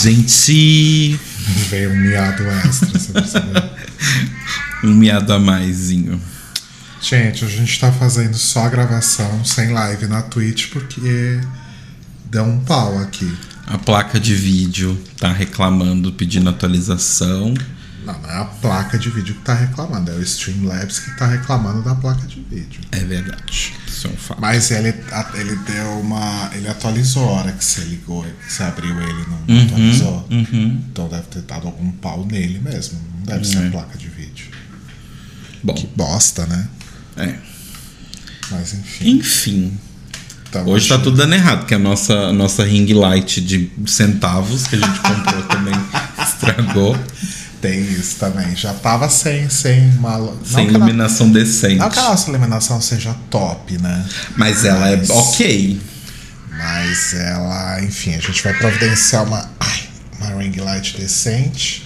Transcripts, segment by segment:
Gente! Veio um miado extra, você percebeu? Um miado a maisinho. Gente, a gente tá fazendo só a gravação sem live na Twitch porque deu um pau aqui. A placa de vídeo tá reclamando, pedindo atualização. Não, não é a placa de vídeo que tá reclamando, é o Streamlabs que tá reclamando da placa de vídeo. É verdade. Isso é um fato. Mas ele, ele deu uma. Ele atualizou a hora que você ligou, que você abriu ele não, não atualizou. Uhum. Então deve ter dado algum pau nele mesmo. Não deve ser É. a placa de vídeo. Bom, Que bosta, né? é. Mas enfim. Enfim. Então, Hoje tá acho- tudo dando errado, porque a nossa, a nossa ring light de centavos que a gente comprou também estragou. Tem isso também. Já tava sem, sem uma. Sem iluminação decente. Não que a nossa iluminação seja top, né? Mas ela é Mas- ok. Mas ela, enfim, a gente vai providenciar uma, ai, uma ring light decente.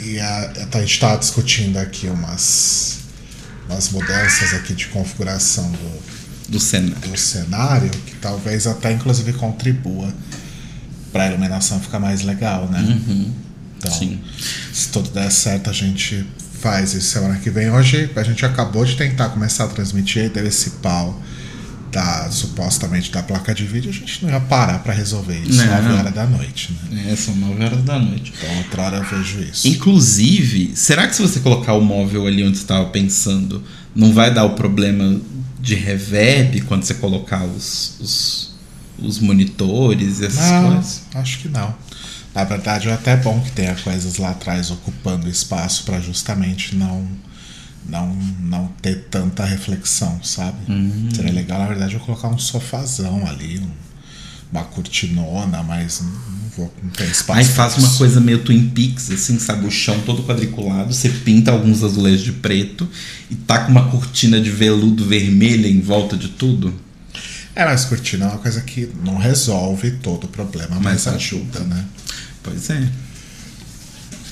E a, a gente tá discutindo aqui umas, umas mudanças aqui de configuração do, Do cenário. do cenário, que talvez até inclusive contribua para a iluminação ficar mais legal, né? Então, Sim. se tudo der certo, a gente faz isso semana que vem. Hoje a gente acabou de tentar começar a transmitir, aí deu esse pau da, supostamente da placa de vídeo, a gente não ia parar para resolver isso Não. 9 horas da noite, né? É, são 9 horas da noite. Então outra hora eu vejo isso. Inclusive, será que se você colocar o móvel ali onde você estava pensando, não vai dar o problema de reverb quando você colocar os, os, os monitores e essas Não, coisas? acho que não. Na verdade, é até bom que tenha coisas lá atrás ocupando espaço para justamente não, não não ter tanta reflexão, sabe? Hum. Seria legal, na verdade, eu colocar um sofazão ali, um- uma cortinona, mas não, vou não tem espaço. Aí faz uma isso. coisa meio Twin Peaks, assim, sabe? O chão todo quadriculado, você pinta alguns azulejos de preto e tá com uma cortina de veludo vermelha em volta de tudo. É, mas cortina é uma coisa que não resolve todo o problema, mas, Mas ajuda, né? Pois é.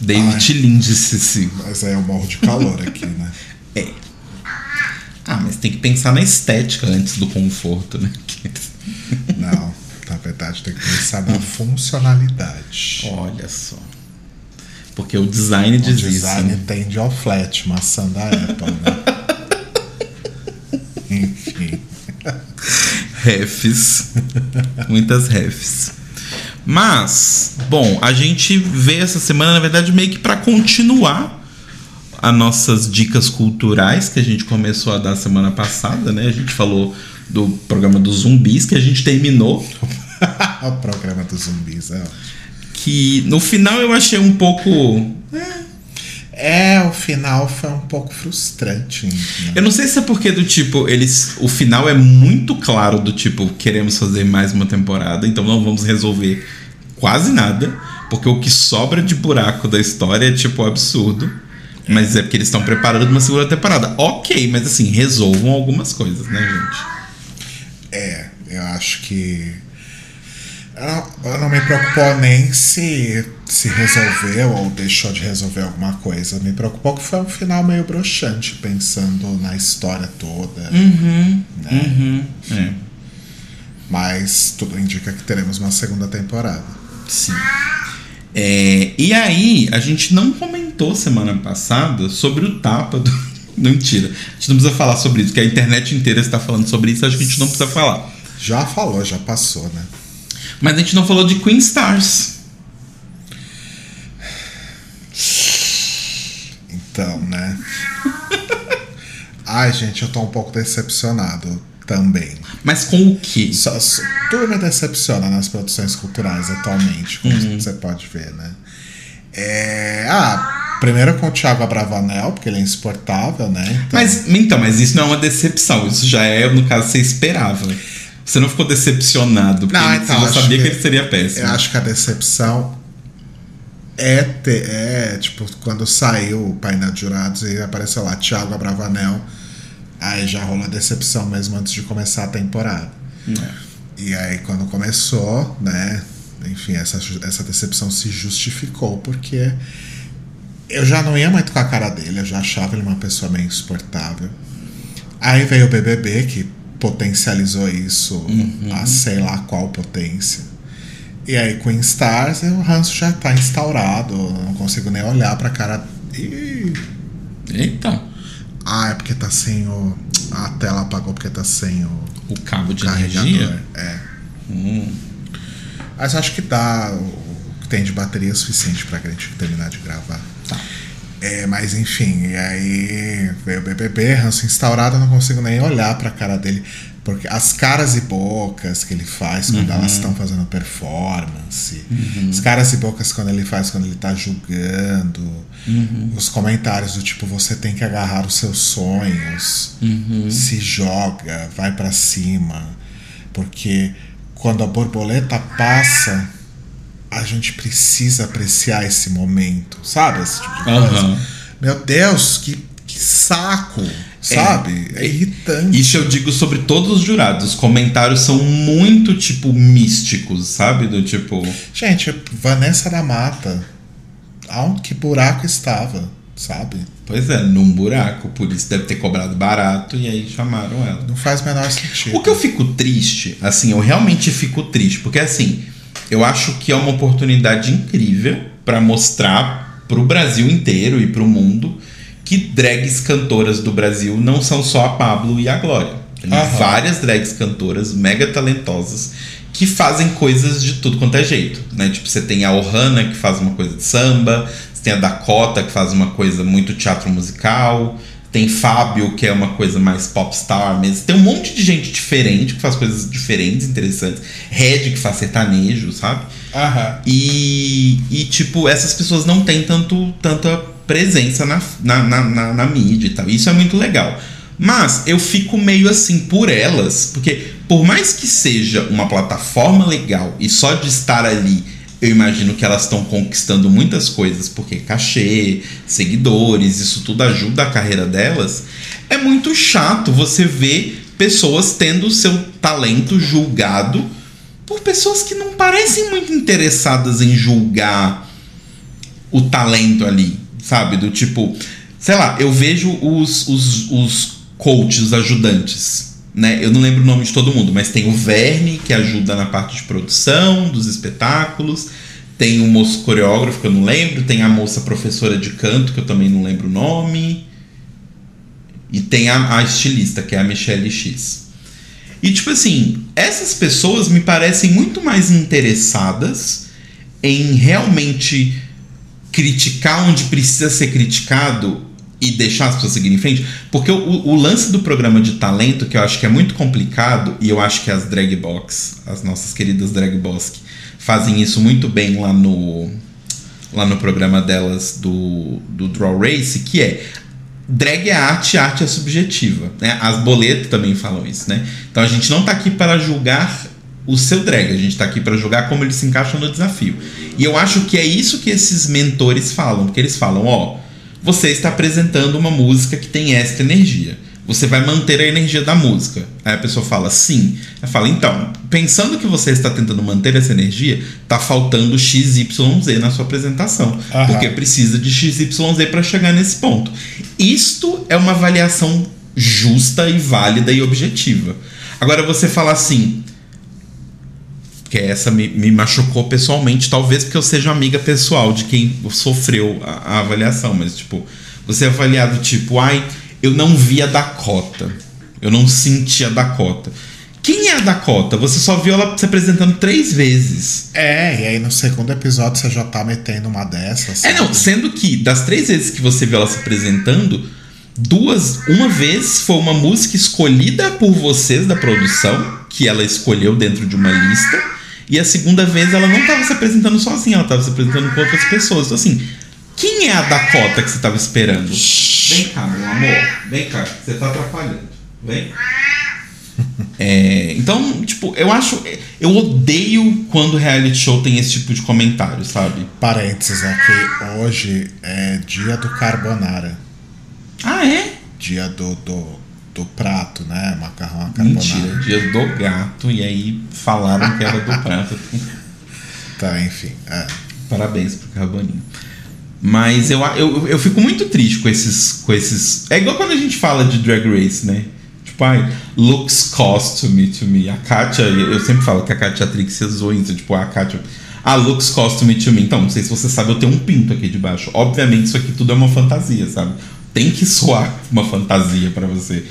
David Ai. Lynch, se, se. Mas aí eu morro de calor aqui, né? É. Ah, mas tem que pensar na estética antes do conforto, né? Não, na verdade tem que pensar na funcionalidade. Olha só. Porque o design O diz design isso. né? tende ao flat, maçã da Apple, né? Enfim. Refs. Muitas refs. Mas, bom, a gente vê essa semana, na verdade, meio que para continuar as nossas dicas culturais que a gente começou a dar semana passada, né? A gente falou do programa dos zumbis que a gente terminou. o programa dos zumbis, é. Que no final eu achei um pouco. É, o final foi um pouco frustrante. Né? Eu não sei se é porque do tipo, eles. O final é muito claro do tipo, queremos fazer mais uma temporada, então não vamos resolver quase nada. Porque o que sobra de buraco da história é tipo absurdo. Mas é porque eles estão preparando uma segunda temporada. Ok, mas assim, resolvam algumas coisas, né, gente? É, eu acho que. Ela, ela não me preocupou nem se, se resolveu ou deixou de resolver alguma coisa. Me preocupou que foi um final meio broxante, pensando na história toda. Uhum. né? Uhum. É. Mas tudo indica que teremos uma segunda temporada. Sim. É, e aí, a gente não comentou semana passada sobre o tapa do. Mentira. A gente não precisa falar sobre isso, porque a internet inteira está falando sobre isso, acho que a gente não precisa falar. Já falou, já passou, né? Mas a gente não falou de Queen Stars. Então, né? Ai, gente, eu tô um pouco decepcionado também. Mas com o quê? Só, só, tudo me decepciona nas produções culturais atualmente, como você pode ver, né? É, ah, primeiro com o Thiago Abravanel, porque ele é insuportável, né? Então, Mas, então, mas isso não é uma decepção. Isso já é, no caso, você esperava. Você não ficou decepcionado, porque Não, então, você sabia que, que- ele seria péssimo. eu acho que a decepção é, ter, é tipo, quando saiu o painel de jurados e apareceu lá Thiago Abravanel, aí já rolou a decepção mesmo antes de começar a temporada. É. E aí, quando começou, né? Enfim, essa, essa decepção se justificou porque eu já não ia muito com a cara dele, eu já achava ele uma pessoa meio insuportável. Aí veio o BBB, que potencializou isso a sei lá qual potência. E aí, Queen Stars, o ranço já tá instaurado. eu Não consigo nem olhar pra cara. Ih. Eita, Ah, é porque tá sem o. A tela apagou porque tá sem o o cabo de carregador. energia. É. Hum. Mas acho que dá. O que tem de bateria é suficiente pra gente terminar de gravar. Tá. É, mas enfim, e aí veio o BBB, ranço instaurado, eu não consigo nem olhar pra cara dele. Porque as caras e bocas que ele faz quando elas estão fazendo performance, as caras e bocas quando ele faz quando ele tá julgando, os comentários do tipo, você tem que agarrar os seus sonhos, se joga, vai pra cima. Porque quando a borboleta passa, a gente precisa apreciar esse momento, sabe? Esse tipo de coisa. Meu Deus, que, que saco, sabe? É, irritante. Isso eu digo sobre todos os jurados. Os comentários são muito, tipo, místicos, sabe? Do tipo. Gente, Vanessa da Mata, aonde que buraco estava, sabe? Pois é, num buraco. Por isso deve ter cobrado barato e aí chamaram ela. Não faz o menor sentido. O que eu fico triste, assim, eu realmente fico triste, porque assim, eu acho que é uma oportunidade incrível pra mostrar pro Brasil inteiro e pro mundo que drags cantoras do Brasil não são só a Pablo e a Glória. Tem várias drags cantoras mega talentosas que fazem coisas de tudo quanto é jeito, né? Tipo, você tem a Ohana que faz uma coisa de samba, você tem a Dakota que faz uma coisa muito teatro musical, tem Fábio que é uma coisa mais popstar mesmo. Tem um monte de gente diferente que faz coisas diferentes, interessantes. Red que faz sertanejo, sabe? Aham. E, e, tipo, essas pessoas não têm tanto, tanta presença na, na, na, na, mídia e tal. Isso é muito legal. Mas eu fico meio assim por elas, porque por mais que seja uma plataforma legal e só de estar ali, eu imagino que elas estão conquistando muitas coisas, porque cachê, seguidores, isso tudo ajuda a carreira delas. É muito chato você ver pessoas tendo o seu talento julgado por pessoas que não parecem muito interessadas em julgar o talento ali, sabe? Do tipo, sei lá, eu vejo os, os, os coaches, os ajudantes, né? Eu não lembro o nome de todo mundo, mas tem o Verne, que ajuda na parte de produção dos espetáculos, tem o moço coreógrafo, que eu não lembro, tem a moça professora de canto, que eu também não lembro o nome, e tem a, a estilista, que é a Michelle X. E tipo assim, essas pessoas me parecem muito mais interessadas em realmente criticar onde precisa ser criticado e deixar as pessoas seguirem em frente. Porque o, o lance do programa de talento, que eu acho que é muito complicado, e eu acho que as drag box, as nossas queridas drag boss, fazem isso muito bem lá no lá no programa delas do, do Draw Race, que é drag é arte, arte é subjetiva. Né? As boletas também falam isso, né? Então a gente não tá aqui para julgar o seu drag, a gente tá aqui para julgar como ele se encaixa no desafio. E eu acho que é isso que esses mentores falam, porque eles falam, ó, você está apresentando uma música que tem esta energia. Você vai manter a energia da música. Aí a pessoa fala, sim. Ela fala, então, pensando que você está tentando manter essa energia, tá faltando XYZ na sua apresentação. Aham. Porque precisa de XYZ para chegar nesse ponto. Isto é uma avaliação justa e válida e objetiva. Agora você fala assim, que essa me, me machucou pessoalmente, talvez porque eu seja amiga pessoal de quem sofreu a, a avaliação, mas tipo, você é avaliado tipo, ai, eu não vi a Dakota, eu não senti a Dakota. Quem é a Dakota? Você só viu ela se apresentando três vezes. É, e aí no segundo episódio você já tá metendo uma dessas. É, não, sabe? sendo que das três vezes que você viu ela se apresentando, duas, uma vez foi uma música escolhida por vocês da produção, que ela escolheu dentro de uma lista, e a segunda vez ela não estava se apresentando sozinha, ela estava se apresentando com outras pessoas. Então, assim, quem é a Dakota que você estava esperando? Vem cá, meu amor, vem cá, você tá atrapalhando. Vem. É, então, tipo, eu acho. Eu odeio quando reality show tem esse tipo de comentário, sabe? Parênteses aqui, hoje é dia do carbonara. Ah, é? Dia do, do, do prato, né? Macarrão à carbonara. Mentira, dia do gato, e aí falaram que era do prato. Tá, enfim. É. Parabéns pro Carboninho. Mas eu, eu, eu fico muito triste com esses, com esses. É igual quando a gente fala de Drag Race, né? Tipo, ai, looks costume to me. A Katia, eu sempre falo que a Katia Trix usou isso. Tipo, a Katia. Ah, looks costume to me. Então, não sei se você sabe, eu tenho um pinto aqui debaixo. Obviamente, isso aqui tudo é uma fantasia, sabe? Tem que soar uma fantasia para você.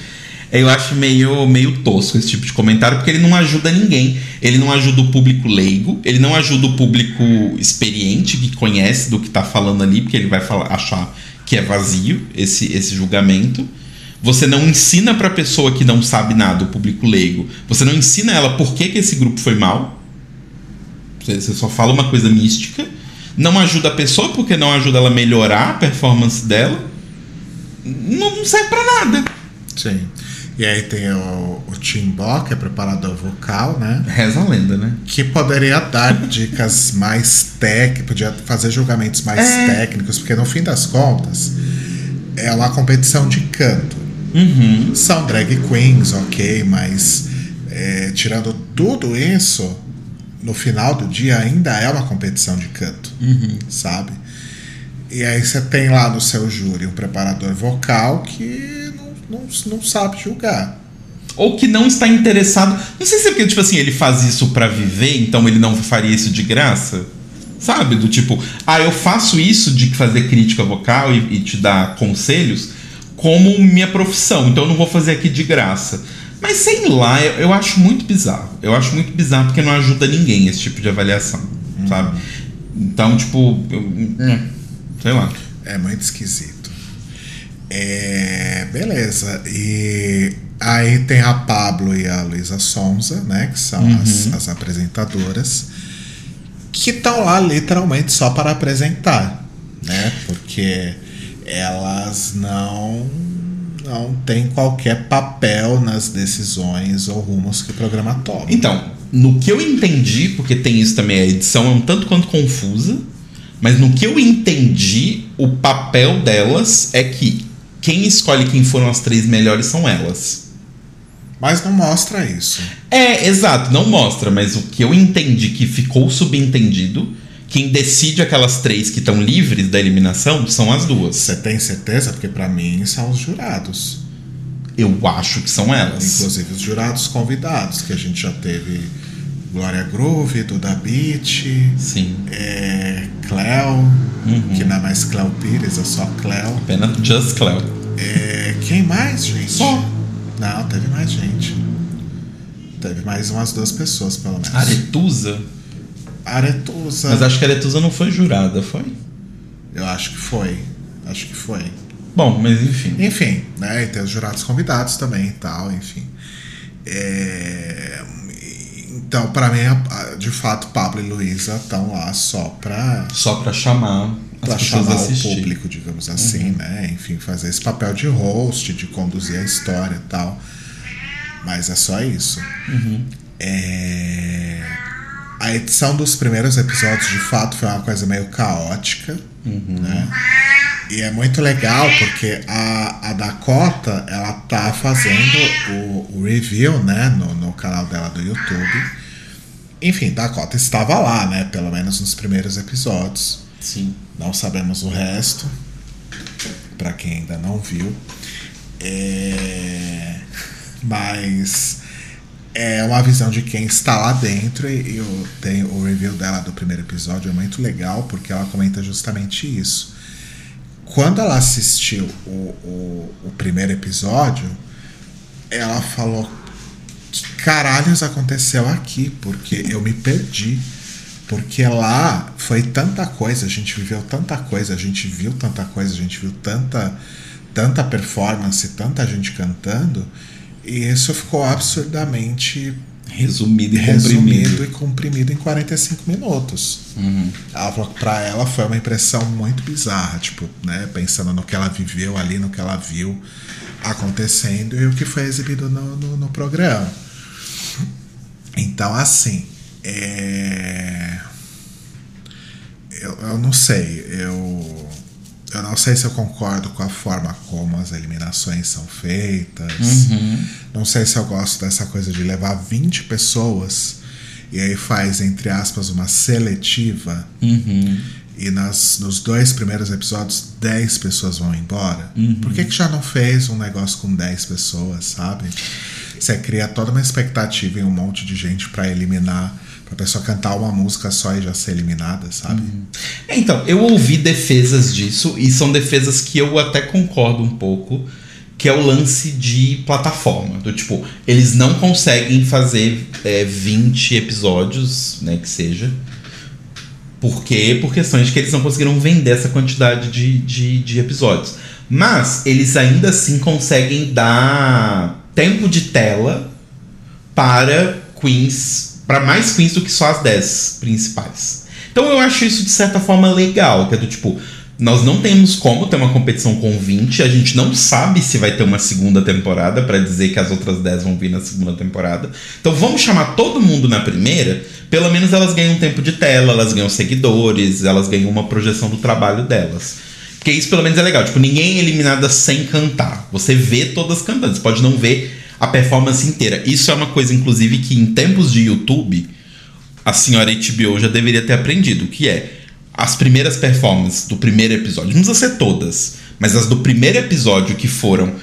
Eu acho meio, meio tosco esse tipo de comentário, porque ele não ajuda ninguém. Ele não ajuda o público leigo, ele não ajuda o público experiente, que conhece do que tá falando ali, porque ele vai falar, achar que é vazio esse, esse julgamento. Você não ensina para a pessoa que não sabe nada, o público leigo. Você não ensina ela por que, que esse grupo foi mal. Você, você só fala uma coisa mística. Não ajuda a pessoa porque não ajuda ela a melhorar a performance dela. Não, não serve para nada. Sim. E aí tem o, o Timbó, que é preparador vocal, né? Reza a lenda, né? Que poderia dar dicas mais técnicas, podia fazer julgamentos mais É. técnicos, porque no fim das contas é uma competição de canto. Uhum. São drag queens, ok, mas é, tirando tudo isso, no final do dia ainda é uma competição de canto, sabe? E aí você tem lá no seu júri um preparador vocal que não, não, não sabe julgar. Ou que não está interessado. Não sei se é porque, tipo assim, ele faz isso pra viver, então ele não faria isso de graça. Sabe? Do tipo, ah, eu faço isso de fazer crítica vocal e, e te dar conselhos como minha profissão, então eu não vou fazer aqui de graça. Mas sei lá, eu, eu acho muito bizarro. Eu acho muito bizarro porque não ajuda ninguém esse tipo de avaliação, sabe? Então, tipo, eu- hum, sei lá. É muito esquisito. É, beleza. E aí tem a Pablo e a Luísa Sonza, né? Que são as, as apresentadoras. Que estão lá literalmente só para apresentar, né? Porque elas não não têm qualquer papel nas decisões ou rumos que o programa toma. Então, no que eu entendi, porque tem isso também, a edição é um tanto quanto confusa, mas no que eu entendi, o papel delas é que quem escolhe quem foram as três melhores são elas. Mas não mostra isso. É, exato, não mostra, mas o que eu entendi que ficou subentendido, quem decide aquelas três que estão livres da eliminação são as duas. Você tem certeza? Porque para mim são os jurados. Eu acho que são elas. Inclusive os jurados convidados, que a gente já teve Glória Groove, Duda Beat, Sim. é, Cleo, que não é mais Cleo Pires, é só Cleo. Apenas Just Cleo. É, quem mais, gente? Só. Não, teve mais gente. Teve mais umas duas pessoas, pelo menos. Aretusa? Aretusa. Mas acho que Aretusa não foi jurada, foi? Eu acho que foi. Acho que foi. Bom, mas enfim. Enfim, né? E tem os jurados convidados também e tal, enfim. É, Então, pra mim, de fato, Pablo e Luísa estão lá só pra, Só pra chamar as pra pessoas a chamar o assistir. Uhum. público, digamos assim, né? Enfim, fazer esse papel de host, de conduzir a história e tal. Mas é só isso. Uhum. É, A edição dos primeiros episódios, de fato, foi uma coisa meio caótica, Uhum. né? E é muito legal porque a, a Dakota, ela tá fazendo o, o review, né, no, no canal dela do YouTube. Enfim, Dakota estava lá, né, pelo menos nos primeiros episódios. Sim. Não sabemos o resto, para quem ainda não viu. É, Mas é uma visão de quem está lá dentro e eu tenho o review dela do primeiro episódio é muito legal porque ela comenta justamente isso. Quando ela assistiu o, o, o primeiro episódio, ela falou que caralhos aconteceu aqui, porque eu me perdi. Porque lá foi tanta coisa, a gente viveu tanta coisa, a gente viu tanta coisa, a gente viu tanta, tanta performance, tanta gente cantando, e isso ficou absurdamente Resumido e resumido comprimido. e comprimido em 45 minutos. Uhum. Pra ela foi uma impressão muito bizarra, tipo, né, pensando no que ela viveu ali, no que ela viu acontecendo e o que foi exibido no, no, no programa. Então, assim, é... eu, eu não sei, eu, eu não sei se eu concordo com a forma como as eliminações são feitas, não sei se eu gosto dessa coisa de levar 20 pessoas e aí faz, entre aspas, uma seletiva. Uhum. e nas, nos dois primeiros episódios 10 pessoas vão embora, por que, que já não fez um negócio com 10 pessoas, sabe? Você cria toda uma expectativa em um monte de gente pra eliminar, pra pessoa cantar uma música só e já ser eliminada, sabe? É, Então, eu ouvi defesas disso e são defesas que eu até concordo um pouco, que é o lance de plataforma. Do tipo, eles não conseguem fazer é, 20 episódios, né, que seja. Por quê? Por questões de que eles não conseguiram vender essa quantidade de, de, de episódios. Mas eles ainda assim conseguem dar tempo de tela para queens, para mais queens do que só as 10 principais. Então eu acho isso de certa forma legal, que é do tipo, nós não temos como ter uma competição com 20, a gente não sabe se vai ter uma segunda temporada para dizer que as outras 10 vão vir na segunda temporada. Então vamos chamar todo mundo na primeira, pelo menos elas ganham tempo de tela, elas ganham seguidores, elas ganham uma projeção do trabalho delas. Porque isso pelo menos é legal, tipo, ninguém é eliminada sem cantar. Você vê todas cantando, você pode não ver a performance inteira. Isso é uma coisa, inclusive, que em tempos de YouTube, a senhora HBO já deveria ter aprendido, que é as primeiras performances do primeiro episódio, não precisa ser todas, mas as do primeiro episódio que foram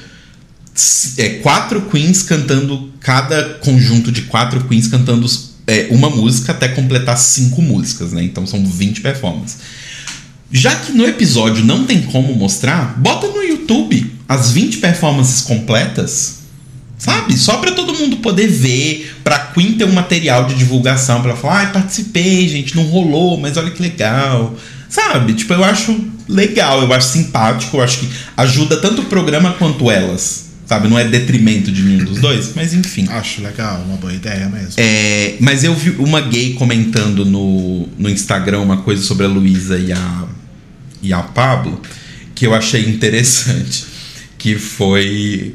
é, quatro queens cantando, cada conjunto de quatro queens cantando é, uma música até completar cinco músicas, né? Então são 20 performances. Já que no episódio não tem como mostrar, bota no YouTube as 20 performances completas, sabe? Só pra todo mundo poder ver, pra Queen ter um material de divulgação, pra ela falar, ai, participei, gente, não rolou, mas olha que legal. Sabe? Tipo, eu acho legal, eu acho simpático, eu acho que ajuda tanto o programa quanto elas. Sabe? Não é detrimento de nenhum dos dois, mas enfim. Acho legal, uma boa ideia mesmo. É, mas eu vi uma gay comentando no, no Instagram uma coisa sobre a Luísa e a, e a Pablo que eu achei interessante. Que foi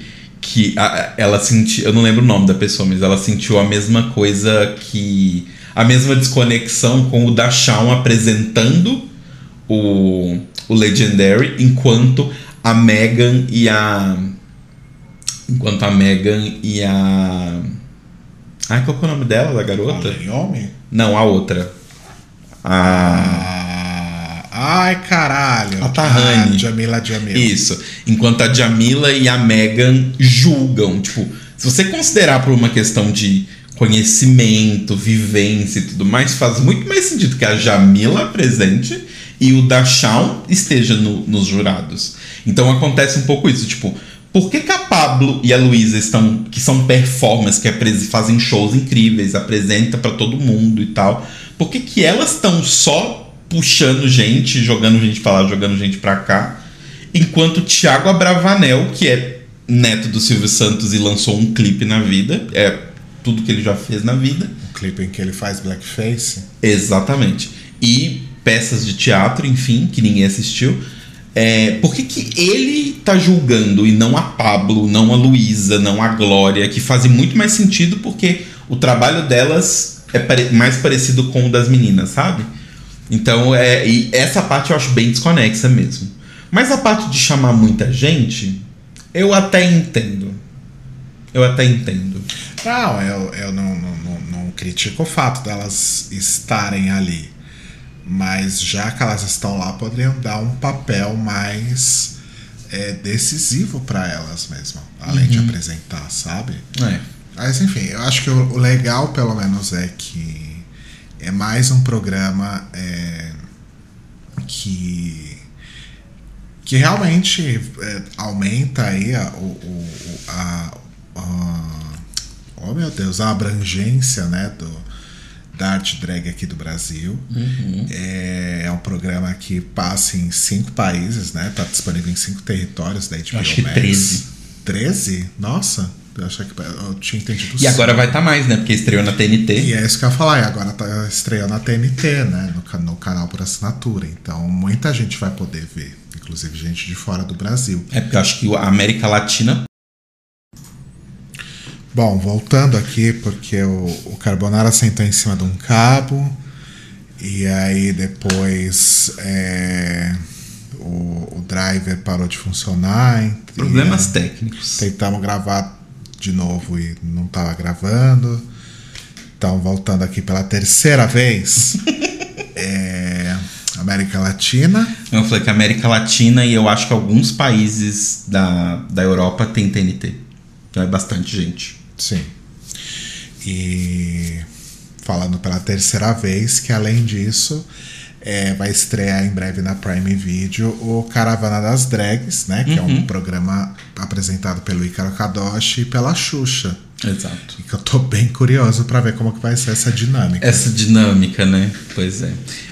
que a- ela sentiu. Eu não lembro o nome da pessoa, mas ela sentiu a mesma coisa que. A mesma desconexão com o da Shawn apresentando o, o Legendary, enquanto a Megan e a. Enquanto a Megan e a. Ai, qual que é o nome dela, da garota? Em homem? Não, a outra. A. Ai, caralho. A Tahani. Ah, Jamila Jamil. Isso. Enquanto a Jamila e a Megan julgam. Tipo, se você considerar por uma questão de conhecimento, vivência e tudo mais, faz muito mais sentido que a Jamila apresente e o da Shawn esteja no- nos jurados. Então acontece um pouco isso, tipo, por que, que a Pablo e a Luísa estão, que são performers, que fazem shows incríveis, apresenta pra todo mundo e tal, por que, que elas estão só puxando gente, jogando gente pra lá, jogando gente pra cá, enquanto o Thiago Abravanel, que é neto do Silvio Santos e lançou um clipe na vida, é tudo que ele já fez na vida, Um clipe em que ele faz blackface. Exatamente. E peças de teatro, enfim, que ninguém assistiu. É, por que, que ele tá julgando e não a Pablo, não a Luísa, não a Glória, que fazem muito mais sentido porque o trabalho delas é mais parecido com o das meninas, sabe? Então, é, e essa parte eu acho bem desconexa mesmo. Mas a parte de chamar muita gente, eu até entendo. Eu até entendo. Não, eu, eu não, não, não, não critico o fato delas estarem ali. Mas já que elas estão lá, poderiam dar um papel mais é, decisivo para elas mesmo. Além de apresentar, sabe? É. Mas enfim, eu acho que o, o legal, pelo menos, é que é mais um programa é, que que realmente é, aumenta aí a, o, a, a- oh meu Deus, a abrangência né, do, da arte drag aqui do Brasil. É, é um programa que passa em cinco países, né? Tá disponível em cinco territórios da HBO acho Max. 13. 13? Nossa, eu, achei que, eu tinha entendido E agora vai estar mais, né? Porque estreou na TNT. e é isso que eu ia falar, e agora tá estreando a TNT, né? No, no canal por assinatura. Então muita gente vai poder ver, inclusive gente de fora do Brasil. É porque eu acho que a América Latina. Bom, voltando aqui, porque o, o Carbonara sentou em cima de um cabo, e aí depois é, o, o driver parou de funcionar. Problemas e, técnicos. Tentamos gravar de novo e não estava gravando. Então, voltando aqui pela terceira vez. é, América Latina. Eu falei que América Latina e eu acho que alguns países da, da Europa tem TNT. Então é bastante gente. Sim. E falando pela terceira vez que além disso é, vai estrear em breve na Prime Video o Caravana das Drags, né? Que uhum. é um programa apresentado pelo Icaro Kadoshi e pela Xuxa. Exato. E que eu tô bem curioso para ver como que vai ser essa dinâmica. Essa dinâmica, né? Pois é.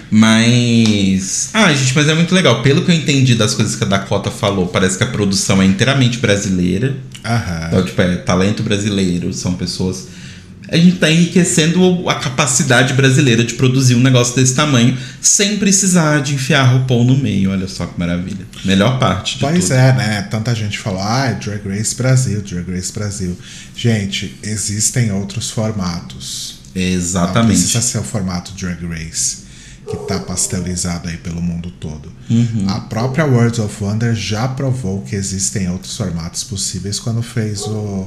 Mas. Ah, gente, mas é muito legal. Pelo que eu entendi das coisas que a Dakota falou, parece que a produção é inteiramente brasileira. Aham. Então, tipo, é talento brasileiro, são pessoas. A gente tá enriquecendo a capacidade brasileira de produzir um negócio desse tamanho sem precisar de enfiar RuPaul no meio. Olha só que maravilha. Melhor parte. pois tudo. é, né? Tanta gente falou, ah, Drag Race Brasil, Drag Race Brasil. Gente, existem outros formatos. Exatamente. Não precisa ser o formato Drag Race que está pasteurizado aí pelo mundo todo. Uhum. A própria Words of Wonder já provou que existem outros formatos possíveis quando fez o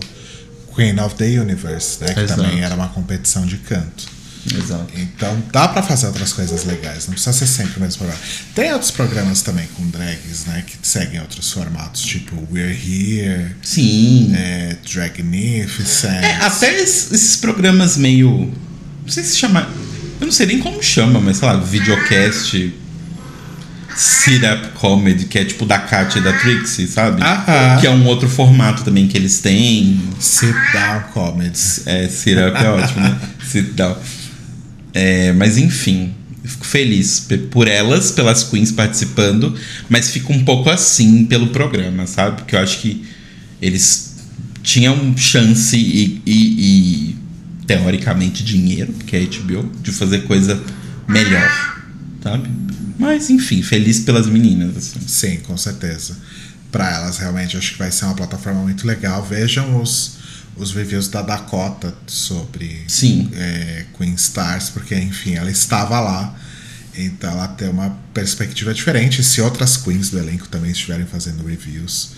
Queen of the Universe, né, que Exato. também era uma competição de canto. Exato. Então dá para fazer outras coisas legais, não precisa ser sempre o mesmo programa. Tem outros programas também com drags, né, que seguem outros formatos, tipo We're Here, Sim. é, Dragnificent. É, até esses programas meio. Não sei se chama. Eu não sei nem como chama, mas sei lá, videocast. Sit Up Comedy, que é tipo da Katia e da Trixie, sabe? Aham. Que é um outro formato também que eles têm. Sit Down Comedy. É, Sit Up é ótimo, né? Sit Down. É, mas enfim, eu fico feliz por elas, pelas queens participando, mas fico um pouco assim pelo programa, sabe? Porque eu acho que eles tinham chance e, e- e, teoricamente dinheiro, porque é HBO, de fazer coisa melhor, sabe? Mas enfim, feliz pelas meninas. Assim. Sim, com certeza. Para elas, realmente, acho que vai ser uma plataforma muito legal. Vejam os, os reviews da Dakota sobre Sim. é, Queen Stars, porque, enfim, ela estava lá. Então ela tem uma perspectiva diferente. Se outras queens do elenco também estiverem fazendo reviews,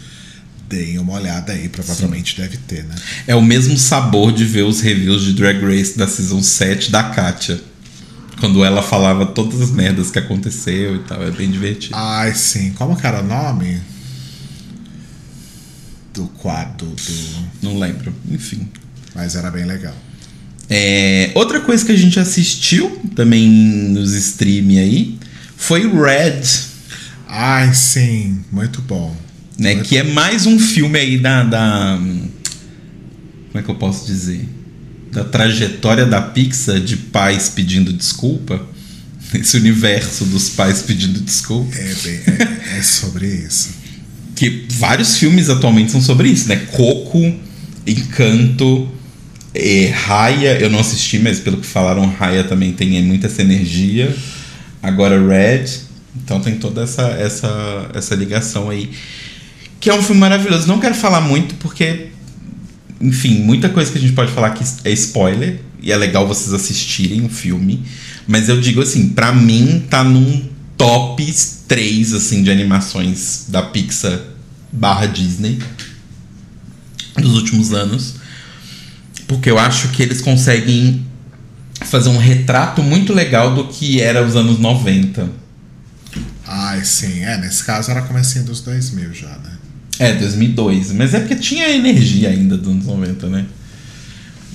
deem uma olhada aí. Provavelmente deve ter, né? É o mesmo sabor de ver os reviews de Drag Race da Season 7 da Katia. Quando ela falava todas as merdas que aconteceu e tal. É bem divertido. Ai, sim. Como que era o nome? Do quadro do. Não lembro. Enfim. Mas era bem legal. É, outra coisa que a gente assistiu também nos stream aí foi o Red, Ai, sim. Muito bom. né? Muito Que é mais um filme aí da, da. Como é que eu posso dizer? Da trajetória da Pixar de pais pedindo desculpa. Esse universo dos pais pedindo desculpa. É, bem, é, é sobre isso. Que vários filmes atualmente são sobre isso, né? Coco, Encanto, eh, Raya, eu não assisti, mas pelo que falaram, Raya também tem muita essa energia. Agora Red, então tem toda essa, essa, essa ligação aí. Que é um filme maravilhoso. Não quero falar muito porque, enfim, muita coisa que a gente pode falar aqui é spoiler. E é legal vocês assistirem o filme. Mas eu digo assim, pra mim tá num top 3 assim, de animações da Pixar barra Disney dos últimos anos. Porque eu acho que eles conseguem fazer um retrato muito legal do que era os anos 90. Ai, sim. É, nesse caso era comecinho dos 2000 já, né? É, 2002. Mas é porque tinha energia ainda dos anos 90, né?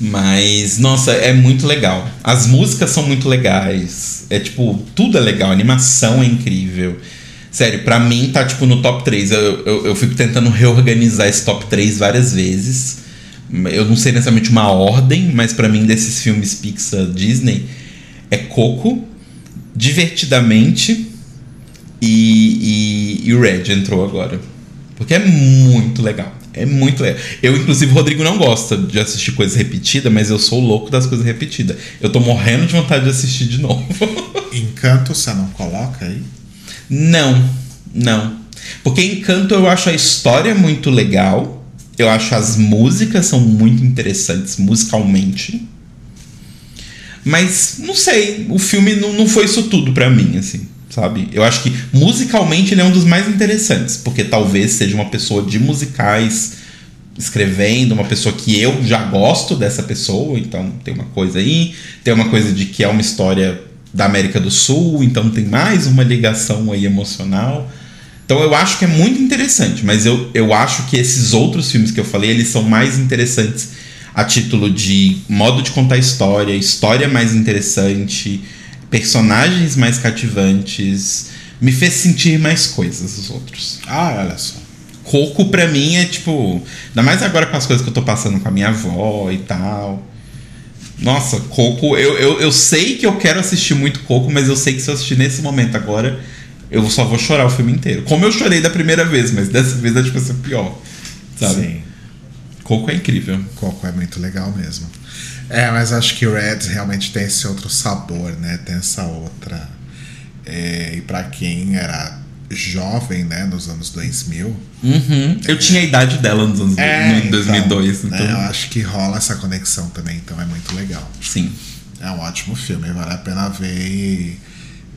Mas, nossa, é muito legal. As músicas são muito legais. É tipo, tudo é legal. A animação é incrível. Sério, pra mim tá tipo no top 3. Eu, eu, eu fico tentando reorganizar esse top 3 várias vezes. Eu não sei necessariamente uma ordem, mas pra mim desses filmes Pixar Disney é Coco, Divertidamente e, e, e o Red entrou agora. Porque é muito legal. É muito legal. Eu, inclusive, o Rodrigo não gosta de assistir coisa repetida, mas eu sou louco das coisas repetidas. Eu tô morrendo de vontade de assistir de novo. Encanto você não coloca aí? não, não. Porque Encanto eu acho a história muito legal. Eu acho as músicas são muito interessantes musicalmente. Mas, não sei, o filme não, não foi isso tudo pra mim, assim, sabe? Eu acho que musicalmente ele é um dos mais interessantes, porque talvez seja uma pessoa de musicais escrevendo, uma pessoa que eu já gosto dessa pessoa, então tem uma coisa aí, tem uma coisa de que é uma história da América do Sul, então tem mais uma ligação aí emocional. Então eu acho que é muito interessante, mas eu, eu acho que esses outros filmes que eu falei, eles são mais interessantes a título de modo de contar história, história mais interessante, personagens mais cativantes, me fez sentir mais coisas os outros. Ah, olha só. Coco pra mim é tipo, ainda mais agora com as coisas que eu tô passando com a minha avó e tal. Nossa, Coco, eu, eu, eu sei que eu quero assistir muito Coco, mas eu sei que se eu assistir nesse momento agora, eu só vou chorar o filme inteiro. Como eu chorei da primeira vez, mas dessa vez acho que vai ser pior. Sabe? Sim. Coco é incrível. Coco é muito legal mesmo. É, mas acho que Red realmente tem esse outro sabor, né? Tem essa outra. É, e para quem era jovem, né, nos anos 2000. Uhum. Eu é, tinha a idade dela nos anos é, no 2002. Então, então. É, eu acho que rola essa conexão também, então é muito legal. Sim. É um ótimo filme, vale a pena ver e,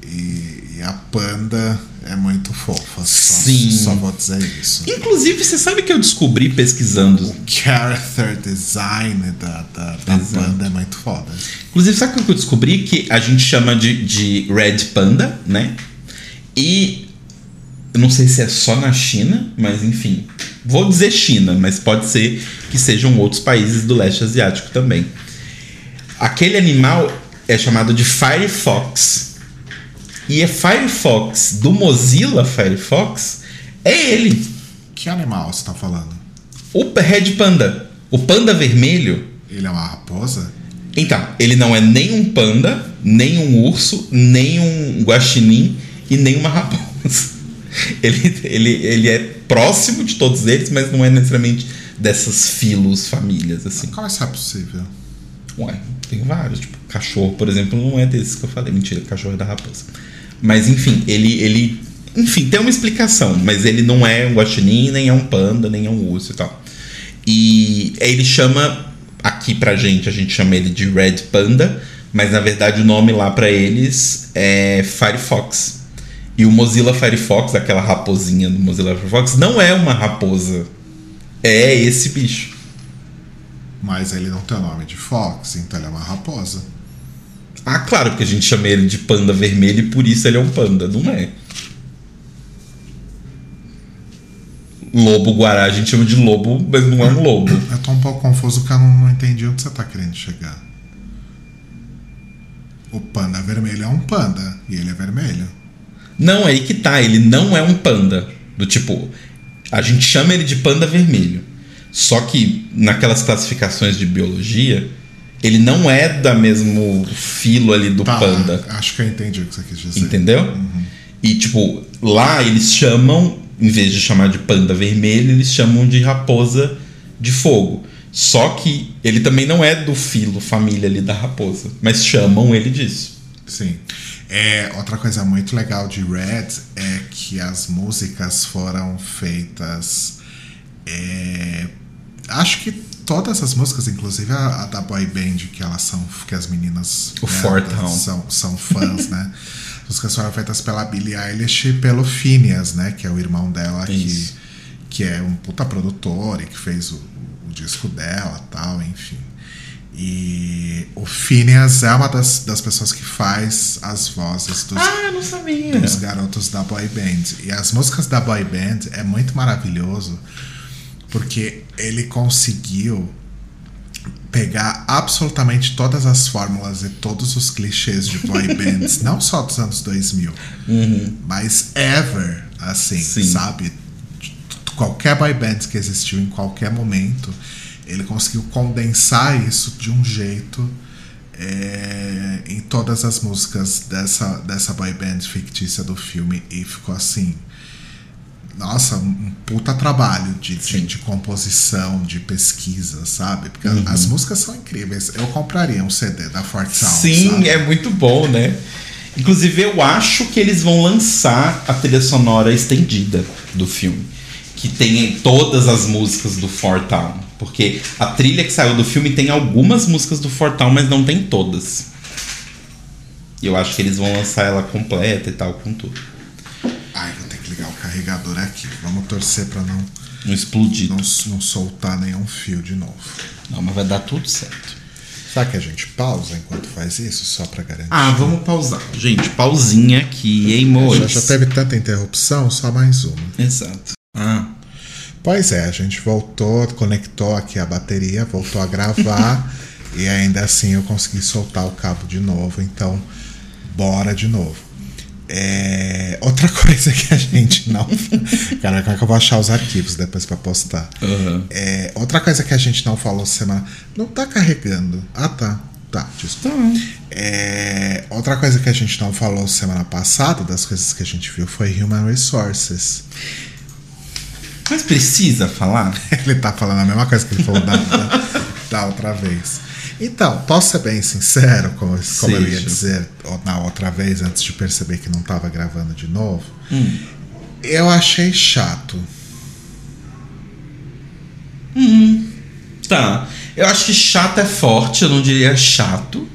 e, e a Panda é muito fofa. Sim. Só, só vou dizer isso. Inclusive, você sabe que eu descobri pesquisando. O character design da, da, da Panda é muito foda. Inclusive, sabe o que eu descobri? Que a gente chama de, de Red Panda, né? E eu não sei se é só na China, mas enfim. Vou dizer China, mas pode ser que sejam outros países do leste asiático também. Aquele animal é chamado de Firefox. E é Firefox do Mozilla Firefox é ele. Que animal você está falando? O Red Panda. O panda vermelho. Ele é uma raposa? Então, ele não é nem um panda, nem um urso, nem um guaxinim e nem uma raposa. ele, ele, ele é próximo de todos eles, mas não é necessariamente dessas filos, famílias, assim. Como é possível? Ué, tem vários. Tipo, cachorro, por exemplo, não é desses que eu falei. Mentira, cachorro é da raposa. Mas, enfim, ele, ele... Enfim, tem uma explicação, mas ele não é um guaxinim, nem é um panda, nem é um urso e tal. E ele chama... Aqui pra gente, a gente chama ele de Red Panda, mas na verdade o nome lá para eles é Firefox. E o Mozilla Firefox, aquela raposinha do Mozilla Firefox, não é uma raposa. É esse bicho. Mas ele não tem o nome de Fox, então ele é uma raposa. Ah, claro, porque a gente chama ele de panda vermelho e por isso ele é um panda. Não é. Lobo guará a gente chama de lobo, mas não é um lobo. Eu tô um pouco confuso porque eu não, não entendi onde você tá querendo chegar. O panda vermelho é um panda e ele é vermelho. Não, é aí que tá. Ele não é um panda. Do tipo, a gente chama ele de panda vermelho. Só que naquelas classificações de biologia, ele não é da mesmo filo ali do tá, panda. Acho que eu entendi o que você quis dizer. Entendeu? Uhum. E tipo, lá eles chamam, em vez de chamar de panda vermelho, eles chamam de raposa de fogo. Só que ele também não é do filo, família ali da raposa. Mas chamam ele disso. Sim. É, outra coisa muito legal de Red é que as músicas foram feitas. É, acho que todas as músicas, inclusive a, a, da boy band, que elas são. que as meninas o né, são, são fãs, né? As músicas foram feitas pela Billie Eilish e pelo Phineas, né? Que é o irmão dela que, que é um puta produtor e que fez o, o disco dela tal, enfim. E o Phineas é uma das, das pessoas que faz as vozes dos, ah, dos garotos da boy band. E as músicas da boy band é muito maravilhoso porque ele conseguiu pegar absolutamente todas as fórmulas e todos os clichês de boy bands, não só dos anos 2000, uhum. mas ever, assim, Sim. sabe? Qualquer boy band que existiu em qualquer momento ele conseguiu condensar isso de um jeito é, em todas as músicas dessa, dessa boy band fictícia do filme e ficou assim. Nossa, um puta trabalho de, de, de, composição, de pesquisa, sabe? Porque uhum. as músicas são incríveis. Eu compraria um CD da Fort Sound. Sim, sabe? é muito bom, né? Inclusive, eu acho que eles vão lançar a trilha sonora estendida do filme. Que tem todas as músicas do Fort Town. Porque a trilha que saiu do filme tem algumas músicas do Fortal, mas não tem todas. E eu acho que eles vão lançar ela completa e tal, com tudo. Ai, vou ter que ligar o carregador aqui. Vamos torcer pra não. Não explodir. Não, não soltar nenhum fio de novo. Não, mas vai dar tudo certo. Será que a gente pausa enquanto faz isso, só pra garantir? Ah, vamos pausar. Gente, pausinha aqui, hein, moço? Já, já teve tanta interrupção, só mais uma. Exato. Ah, Pois é, a gente voltou, conectou aqui a bateria, voltou a gravar e ainda assim eu consegui soltar o cabo de novo, então bora de novo. É, outra coisa que a gente não. Cara, como é que eu vou achar os arquivos depois pra postar? Aham. É, outra coisa que a gente não falou semana. Não tá carregando. Ah, tá. Tá, desculpa. É, outra coisa que a gente não falou semana passada, das coisas que a gente viu, foi Human Resources. Mas precisa falar? Ele tá falando a mesma coisa que ele falou da, da, da outra vez. Então, posso ser bem sincero, como, como eu ia dizer na outra vez, antes de perceber que não tava gravando de novo? Eu achei chato. Tá. Eu acho que chato é forte, eu não diria chato.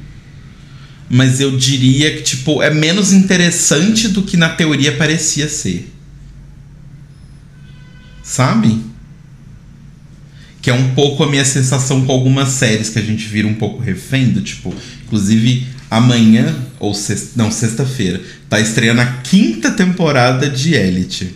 Mas eu diria que, tipo, é menos interessante do que na teoria parecia ser. Sabe? Que é um pouco a minha sensação com algumas séries que a gente vira um pouco refém do tipo. Inclusive, amanhã, ou sexta, não, sexta-feira, tá estreando a quinta temporada de Elite.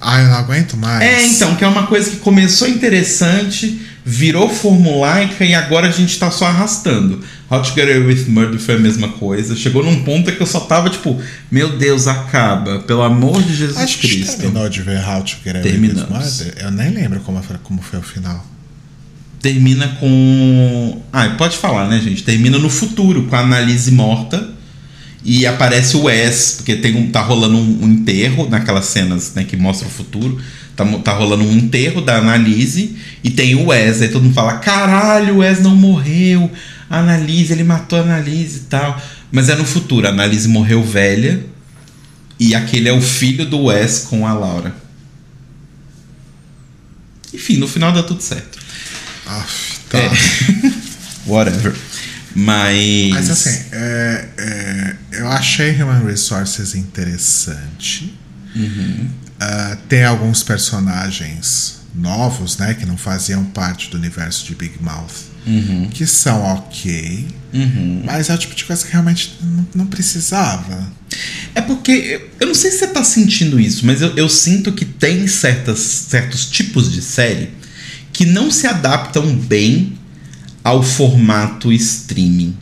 Ah, eu não aguento mais. É, então, que é uma coisa que começou interessante, virou formulaica e agora a gente tá só arrastando. How to Get Away with Murder foi a mesma coisa. Chegou num ponto que eu só tava tipo, meu Deus, acaba. Pelo amor de Jesus A gente Cristo. terminou de ver How to Get Away with. Murder? Eu nem lembro como foi, como foi o final. Termina com. Ah, pode falar, né, gente? Termina no futuro, com a Annalise morta. E aparece o Wes, porque tem um, tá rolando um, um enterro naquelas cenas né, que mostra o futuro. Tá, tá rolando um enterro da Annalise e tem o Wes. Aí todo mundo fala: caralho, o Wes não morreu. A Annalise, ele matou a Annalise e tal. Mas é no futuro, a Annalise morreu velha. E aquele é o filho do Wes com a Laura. Enfim, no final dá tudo certo. Aff, tá. É. Whatever. Mas. Mas assim, é, é, eu achei Human Resources interessante. Ah, tem alguns personagens novos, né, que não faziam parte do universo de Big Mouth, que são ok, mas é o tipo de coisa que realmente não, não precisava. É porque. eu- não sei se você tá sentindo isso, mas eu, eu sinto que tem certas, certos tipos de série que não se adaptam bem ao formato streaming.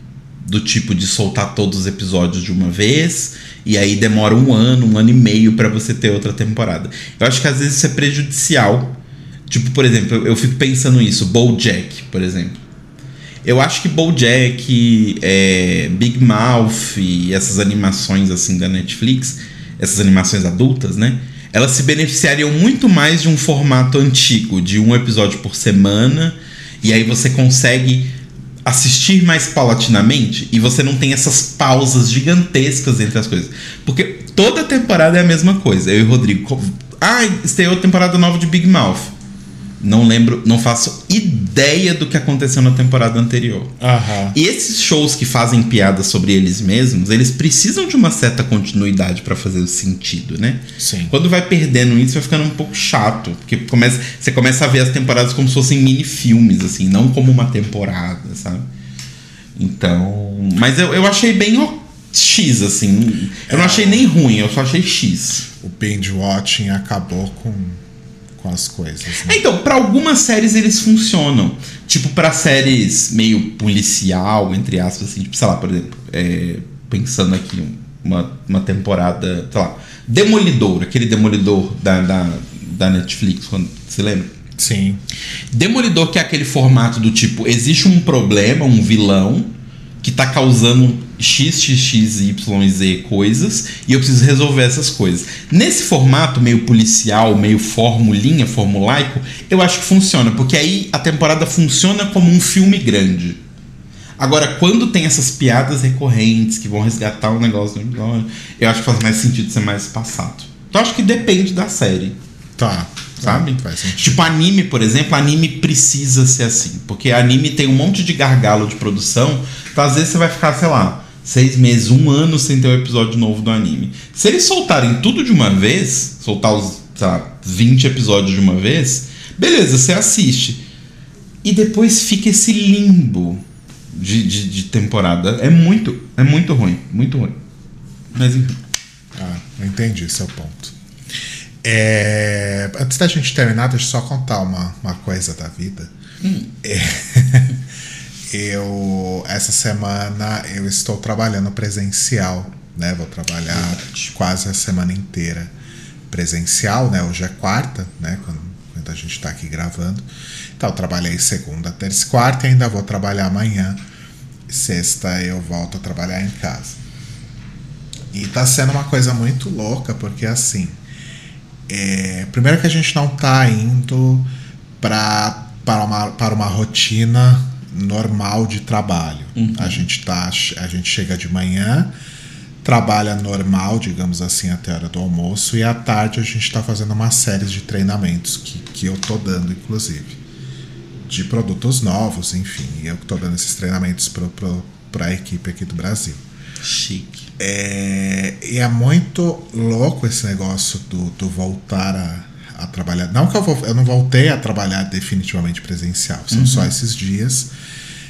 Do tipo de soltar todos os episódios de uma vez e aí demora um ano, um ano e meio pra você ter outra temporada. Eu acho que às vezes isso é prejudicial. Tipo, por exemplo, eu, eu fico pensando isso, BoJack, por exemplo. Eu acho que BoJack, é, Big Mouth e essas animações assim da Netflix, essas animações adultas, né? Elas se beneficiariam muito mais de um formato antigo, de um episódio por semana, e aí você consegue assistir mais paulatinamente e você não tem essas pausas gigantescas entre as coisas. Porque toda temporada é a mesma coisa. Eu e o Rodrigo. Ah, estreou a temporada nova de Big Mouth. Não lembro, não faço ideia do que aconteceu na temporada anterior. Aham. E esses shows que fazem piadas sobre eles mesmos, eles precisam de uma certa continuidade pra fazer sentido, né? Sim. Quando vai perdendo isso, vai ficando um pouco chato. Porque começa, você começa a ver as temporadas como se fossem mini-filmes, assim, não como uma temporada, sabe? Então. Mas eu, eu achei bem o- X, assim. Eu não É. achei nem ruim, eu só achei X. O binge watching acabou com, com as coisas. Né? Então, pra algumas séries eles funcionam. Tipo, pra séries meio policial, entre aspas, assim, tipo, sei lá, por exemplo, é, pensando aqui um- uma, uma temporada, sei lá, Demolidor, aquele Demolidor da, da, da Netflix, quando, você lembra? Sim. Demolidor que é aquele formato do tipo, existe um problema, um vilão que tá causando x, x, x, y e z coisas e eu preciso resolver essas coisas. Nesse formato meio policial, meio formulinha, formulaico, eu acho que funciona, porque aí a temporada funciona como um filme grande. Agora, quando tem essas piadas recorrentes que vão resgatar o negócio do episódio, eu acho que faz mais sentido ser mais passado. Então, acho que depende da série. Tá. Sabe? Faz sentido. Tipo, anime, por exemplo, anime precisa ser assim. Porque anime tem um monte de gargalo de produção. Então, às vezes, você vai ficar, sei lá, seis meses, um ano sem ter um episódio novo do anime. Se eles soltarem tudo de uma vez, soltar os, sei lá, 20 episódios de uma vez, beleza, você assiste. E depois fica esse limbo. de, de, de temporada. É muito, é muito ruim, muito ruim. Mas enfim. Ah, entendi seu ponto. É, antes da gente terminar, deixa eu só contar uma, uma coisa da vida. Hum. É, eu essa semana eu estou trabalhando presencial, né? Vou trabalhar Verdade. quase a semana inteira presencial, né? Hoje é quarta, né? Quando, quando a gente está aqui gravando. Então eu trabalhei segunda, terça e quarta e ainda vou trabalhar amanhã. Sexta eu volto a trabalhar em casa. E tá sendo uma coisa muito louca, porque assim. é, primeiro que a gente não tá indo pra, para, uma, para uma rotina normal de trabalho. A, gente tá, a gente chega de manhã, trabalha normal, digamos assim, até a hora do almoço, e à tarde a gente está fazendo uma série de treinamentos que, que eu tô dando, inclusive. De produtos novos, enfim. E eu tô dando esses treinamentos para a equipe aqui do Brasil. Chique. É, e é muito louco esse negócio do, do voltar a, a trabalhar. Não que eu, vou, eu não voltei a trabalhar definitivamente presencial, são só esses dias.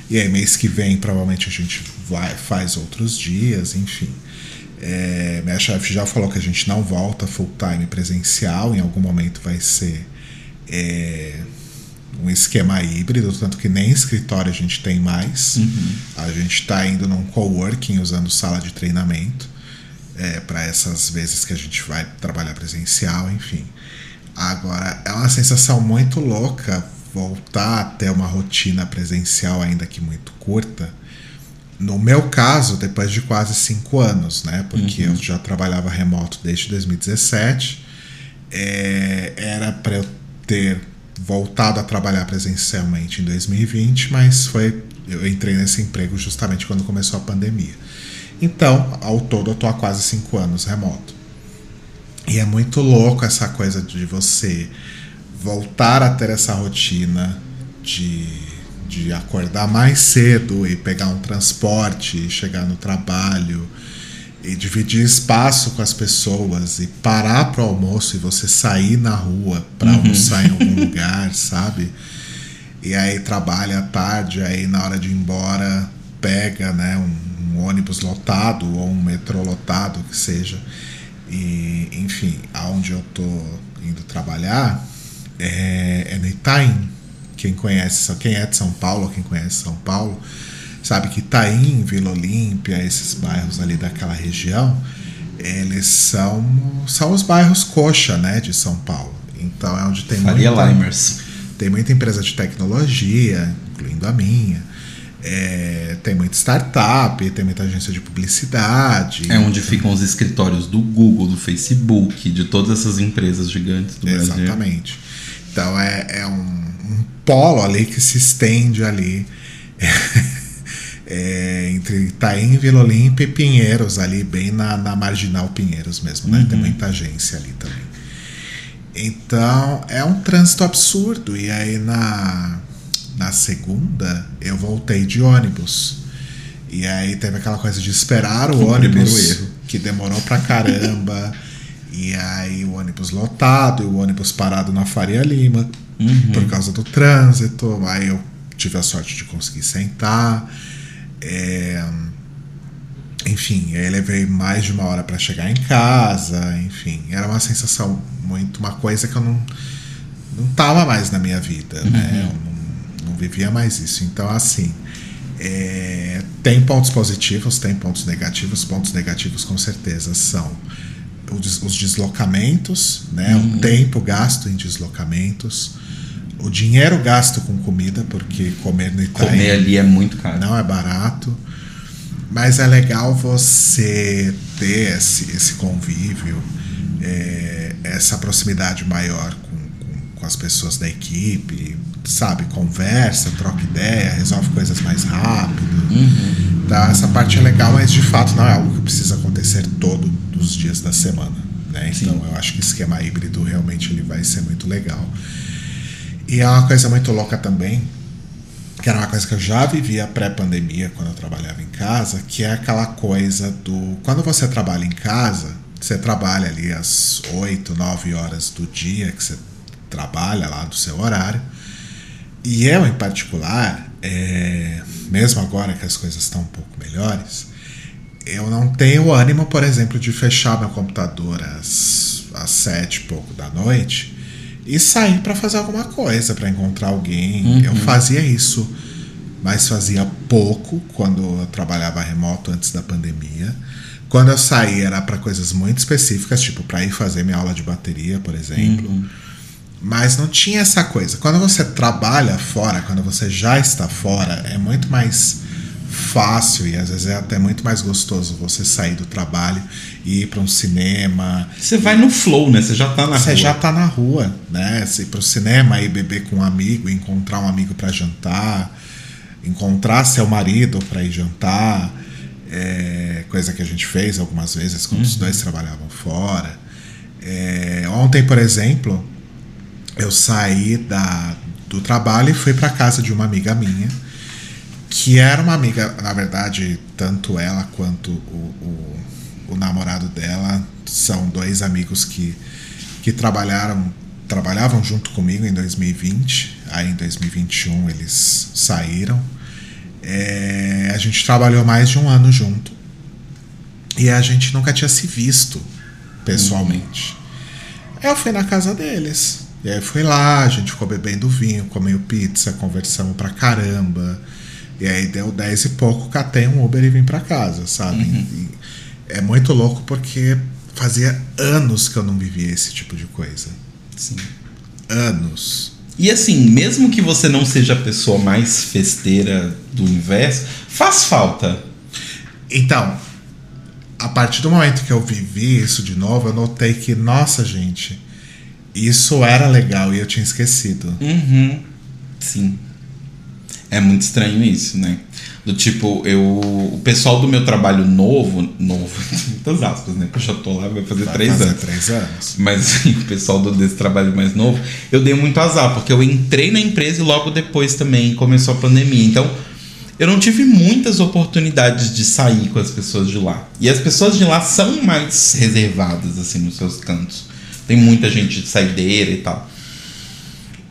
E aí, mês que vem, provavelmente a gente vai, faz outros dias, enfim. É, minha chefe já falou que a gente não volta full time presencial, em algum momento vai ser é, um esquema híbrido, tanto que nem escritório a gente tem mais. A gente está indo num coworking usando sala de treinamento é, para essas vezes que a gente vai trabalhar presencial, enfim. Agora, é uma sensação muito louca voltar a ter uma rotina presencial, ainda que muito curta. No meu caso, depois de quase cinco anos, né? Porque eu já trabalhava remoto desde 2017. É, era para eu ter voltado a trabalhar presencialmente em 2020, mas foi eu entrei nesse emprego justamente quando começou a pandemia. Então, ao todo, eu tô há quase cinco anos remoto. E é muito louco essa coisa de você voltar a ter essa rotina de, de acordar mais cedo e pegar um transporte e chegar no trabalho e dividir espaço com as pessoas e parar para o almoço e você sair na rua para almoçar em algum lugar, sabe? E aí trabalha à tarde, aí na hora de ir embora pega né, um, um ônibus lotado ou um metrô lotado, que seja. E, enfim, aonde eu tô indo trabalhar é, é no Itaim. Quem conhece, quem é de São Paulo, quem conhece São Paulo, sabe que Itaim, Vila Olímpia, esses bairros ali daquela região, eles são, são os bairros coxa, né, de São Paulo. Então é onde tem Faria muita, Limers. tem muita empresa de tecnologia, incluindo a minha. É, tem muita startup, tem muita agência de publicidade. É onde ficam os escritórios do Google, do Facebook, de todas essas empresas gigantes do Brasil. Exatamente. Então é, é um, um polo ali que se estende ali é, entre Itaim, Vila Olímpia e Pinheiros, ali bem na, na marginal Pinheiros mesmo, né? Tem muita agência ali também. Então é um trânsito absurdo. E aí na, na segunda eu voltei de ônibus. E aí teve aquela coisa de esperar o, primeiro ônibus, erro. que demorou pra caramba. e aí o ônibus lotado, e o ônibus parado na Faria Lima por causa do trânsito. Aí eu tive a sorte de conseguir sentar. É, enfim, aí levei mais de uma hora para chegar em casa. Enfim, era uma sensação muito, uma coisa que eu não não tava mais na minha vida, né? Eu não, vivia mais isso. Então, assim, é, tem pontos positivos, tem pontos negativos. Pontos negativos, com certeza, são os, os deslocamentos, né? O tempo gasto em deslocamentos, o dinheiro gasto com comida, porque comer no Itaim Comer ali é muito caro. não é barato. Mas é legal você ter esse, esse convívio, é, essa proximidade maior com, com, as pessoas da equipe, sabe? Conversa, troca ideia, resolve coisas mais rápido. Então, essa parte é legal, mas de fato não é algo que precisa acontecer todos os dias da semana. Né? Então, eu acho que o esquema híbrido realmente ele vai ser muito legal. E é uma coisa muito louca também, que era uma coisa que eu já vivia pré-pandemia, quando eu trabalhava em casa, que é aquela coisa do. Quando você trabalha em casa, você trabalha ali às 8, 9 horas do dia que você trabalha lá do seu horário. E eu, em particular, é, mesmo agora que as coisas estão um pouco melhores, eu não tenho ânimo, por exemplo, de fechar meu computador às, às sete e pouco da noite e sair para fazer alguma coisa, para encontrar alguém. Uhum. Eu fazia isso, mas fazia pouco quando eu trabalhava remoto antes da pandemia. Quando eu saí era para coisas muito específicas, tipo para ir fazer minha aula de bateria, por exemplo. Uhum. Mas não tinha essa coisa. Quando você trabalha fora, quando você já está fora, é muito mais fácil e às vezes é até muito mais gostoso você sair do trabalho e ir para um cinema. Você vai no flow, né? Você já tá na Você rua. já tá na rua, né? Você ir pro cinema e beber com um amigo, encontrar um amigo para jantar, encontrar seu marido para ir jantar, é, coisa que a gente fez algumas vezes quando os dois trabalhavam fora. É, ontem, por exemplo, eu saí da, do trabalho e fui para casa de uma amiga minha, que era uma amiga, na verdade, tanto ela quanto o, o, o namorado dela são dois amigos que, que trabalharam trabalhavam junto comigo em 2020. Aí em 2021 eles saíram. É, a gente trabalhou mais de um ano junto e a gente nunca tinha se visto pessoalmente. Aí eu fui na casa deles. E aí fui lá, a gente ficou bebendo vinho, comeu pizza, conversamos pra caramba. E aí deu 10 e pouco, catei um Uber e vim pra casa, sabe? E é muito louco porque fazia anos que eu não vivia esse tipo de coisa. Sim. Anos. E assim, mesmo que você não seja a pessoa mais festeira do universo, faz falta. Então, a partir do momento que eu vivi isso de novo, eu notei que, nossa, gente, isso era legal e eu tinha esquecido. Uhum. Sim. É muito estranho isso, né? Do tipo, eu. O pessoal do meu trabalho novo, novo, muitas aspas, né? Porque eu já tô lá, vai fazer Vai três fazer anos. três anos. Mas assim, o pessoal do, desse trabalho mais novo, eu dei muito azar, porque eu entrei na empresa e logo depois também começou a pandemia. Então, eu não tive muitas oportunidades de sair com as pessoas de lá. E as pessoas de lá são mais reservadas, assim, nos seus cantos. Tem muita gente de saideira e tal.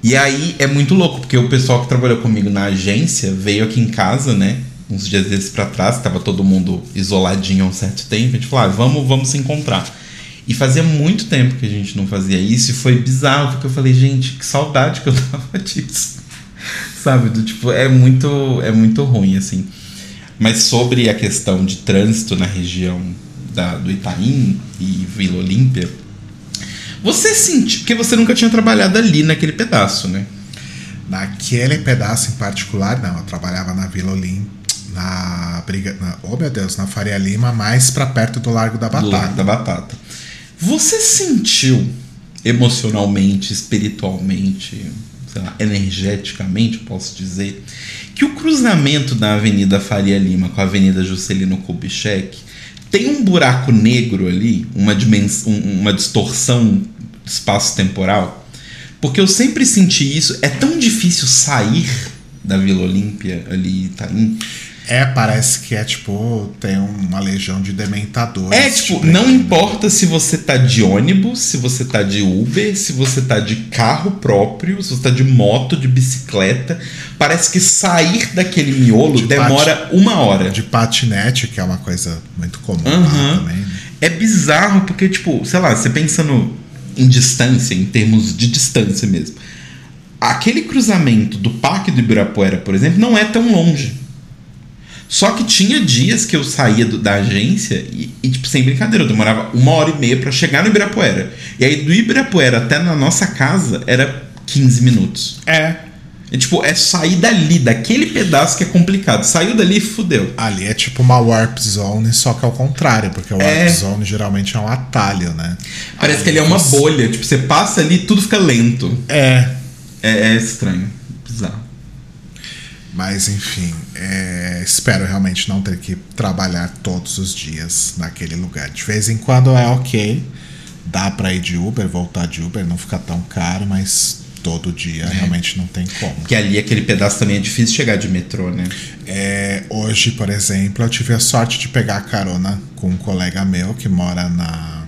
E aí é muito louco, porque o pessoal que trabalhou comigo na agência veio aqui em casa, né? Uns dias desses pra trás, tava todo mundo isoladinho há um certo tempo. A gente falou, ah, vamos, vamos se encontrar. E fazia muito tempo que a gente não fazia isso, e foi bizarro, porque eu falei, gente, que saudade que eu tava disso. Sabe? Do tipo, é muito, é muito ruim, assim. Mas sobre a questão de trânsito na região da, do Itaim e Vila Olímpia, você sentiu. Porque você nunca tinha trabalhado ali naquele pedaço, né? Naquele pedaço em particular, não, eu trabalhava na Vila Olim, na briga, na, oh meu Deus, na Faria Lima, mais pra perto do Largo da Do Batata. Largo da Batata. Você sentiu emocionalmente, espiritualmente, sei lá, energeticamente, posso dizer, que o cruzamento da Avenida Faria Lima com a Avenida Juscelino Kubitschek tem um buraco negro ali, uma, dimens um- uma distorção espaço-temporal? Porque eu sempre senti isso. É tão difícil sair da Vila Olímpia ali, Itaim. É, parece que é tipo, tem uma legião de dementadores. É, tipo, te não prendendo. importa se você tá de ônibus, se você tá de Uber, se você tá de carro próprio, se você tá de moto, de bicicleta. Parece que sair daquele miolo De demora uma hora. De patinete, que é uma coisa muito comum lá também. né? É bizarro porque, tipo, sei lá, você pensando em distância, em termos de distância mesmo. Aquele cruzamento do Parque do Ibirapuera, por exemplo, não é tão longe. Só que tinha dias que eu saía do- da agência e, e, tipo, sem brincadeira, eu demorava uma hora e meia pra chegar no Ibirapuera. E aí do Ibirapuera até na nossa casa era 15 minutos. É. É, tipo, é sair dali, daquele pedaço que é complicado. Saiu dali, fudeu. Ali é tipo uma warp zone, só que ao contrário, porque o warp É. zone geralmente é um atalho, né? Parece que ele é uma bolha. Tipo, você passa ali e tudo fica lento. É. É, é estranho. Bizarro. Mas enfim, é, espero realmente não ter que trabalhar todos os dias naquele lugar. De vez em quando é ok, dá pra ir de Uber, voltar de Uber, não fica tão caro, mas todo dia realmente não tem como. Porque ali aquele pedaço também é difícil chegar de metrô, né? É, hoje, por exemplo, eu tive a sorte de pegar carona com um colega meu que mora na.